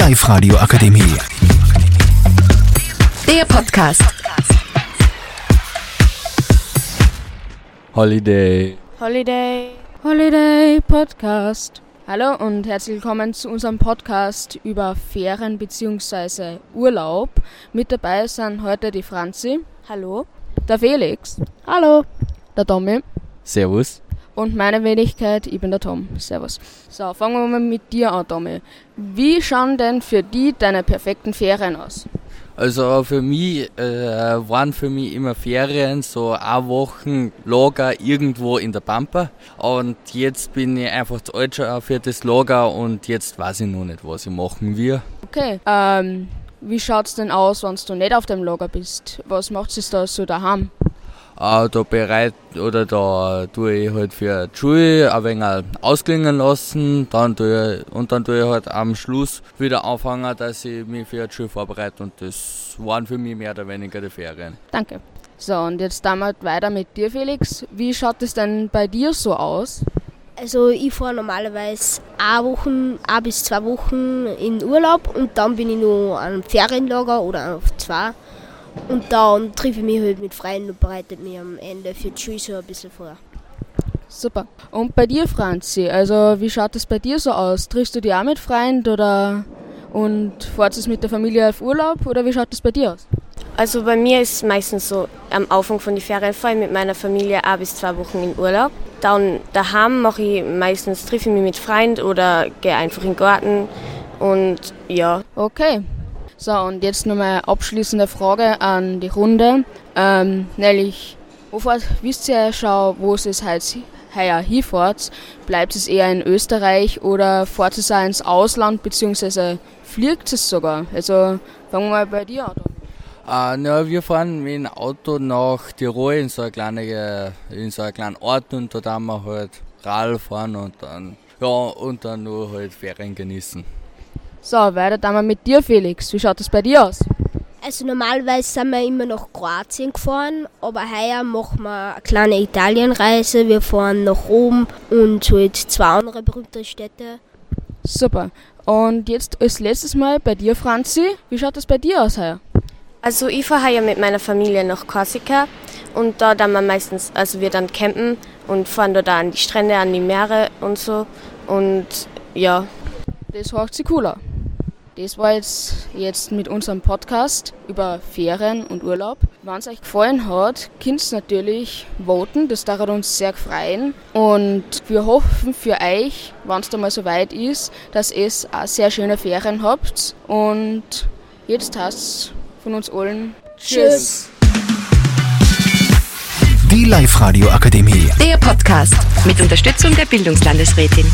Live-Radio Akademie. Der Podcast. Holiday. Holiday. Holiday Podcast. Hallo und herzlich willkommen zu unserem Podcast über Ferien bzw. Urlaub. Mit dabei sind heute die Franzi. Hallo. Der Felix. Hallo. Der Tommy. Servus. Und meine Wenigkeit, ich bin der Tom. Servus. So, fangen wir mal mit dir an, Tommy. Wie schauen denn für die deine perfekten Ferien aus? Also für mich äh, waren für mich immer Ferien, so eine Wochen Lager irgendwo in der Pampa. Und jetzt bin ich einfach zu alt schon für das Lager und jetzt weiß ich noch nicht, was ich machen will. Okay. Ähm, wie schaut's denn aus, wenn du nicht auf dem Lager bist? Was macht es da so daheim? Äh, da bereit oder da tue ich halt für die Schule ein wenig ausklingen lassen dann tue ich, und dann tue ich halt am Schluss wieder anfangen, dass ich mich für die Schule vorbereite und das waren für mich mehr oder weniger die Ferien. Danke. So, und jetzt damit weiter mit dir, Felix. Wie schaut es denn bei dir so aus? Also ich fahre normalerweise eine Woche, ein bis zwei Wochen in Urlaub und dann bin ich noch an einem Ferienlager oder auf zwei. Und dann treffe ich mich halt mit Freunden und bereite mich am Ende für die Schule so ein bisschen vor. Super. Und bei dir, Franzi, also wie schaut es bei dir so aus? Triffst du dich auch mit Freunden oder und fährst du mit der Familie auf Urlaub oder wie schaut es bei dir aus? Also bei mir ist es meistens so, am Anfang von den Ferien fahre ich mit meiner Familie ein bis zwei Wochen in Urlaub. Dann daheim mache ich meistens, treffe ich mich mit Freunden oder gehe einfach in den Garten und ja. Okay. So, und jetzt nochmal abschließende Frage an die Runde. Ähm, nämlich, wovor wisst ihr schon, wo es es halt heuer hinfahrt? Bleibt es eher in Österreich oder fahrt es auch ins Ausland, beziehungsweise fliegt es sogar? Also, fangen wir mal bei dir an. Äh, na, wir fahren mit dem Auto nach Tirol in so, eine kleine, in so einen kleinen Ort und dort haben wir halt Rad fahren und dann, ja, und dann nur halt Ferien genießen. So, weiter dann mal mit dir, Felix. Wie schaut es bei dir aus? Also normalerweise sind wir immer nach Kroatien gefahren, aber heuer machen wir eine kleine Italienreise. Wir fahren nach Rom und halt zwei andere berühmte Städte. Super. Und jetzt als letztes Mal bei dir, Franzi. Wie schaut es bei dir aus heuer? Also ich fahre heuer mit meiner Familie nach Korsika und da dann wir meistens, also wir dann campen und fahren da an die Strände, an die Meere und so und ja. Das hört sich cooler. Das war jetzt, jetzt mit unserem Podcast über Ferien und Urlaub. Wenn es euch gefallen hat, könnt ihr natürlich voten, das darf uns sehr freuen. Und wir hoffen für euch, wenn es da mal so weit ist, dass ihr auch sehr schöne Ferien habt. Und jetzt heißt von uns allen Tschüss. Die Live-Radio Akademie. Der Podcast mit Unterstützung der Bildungslandesrätin.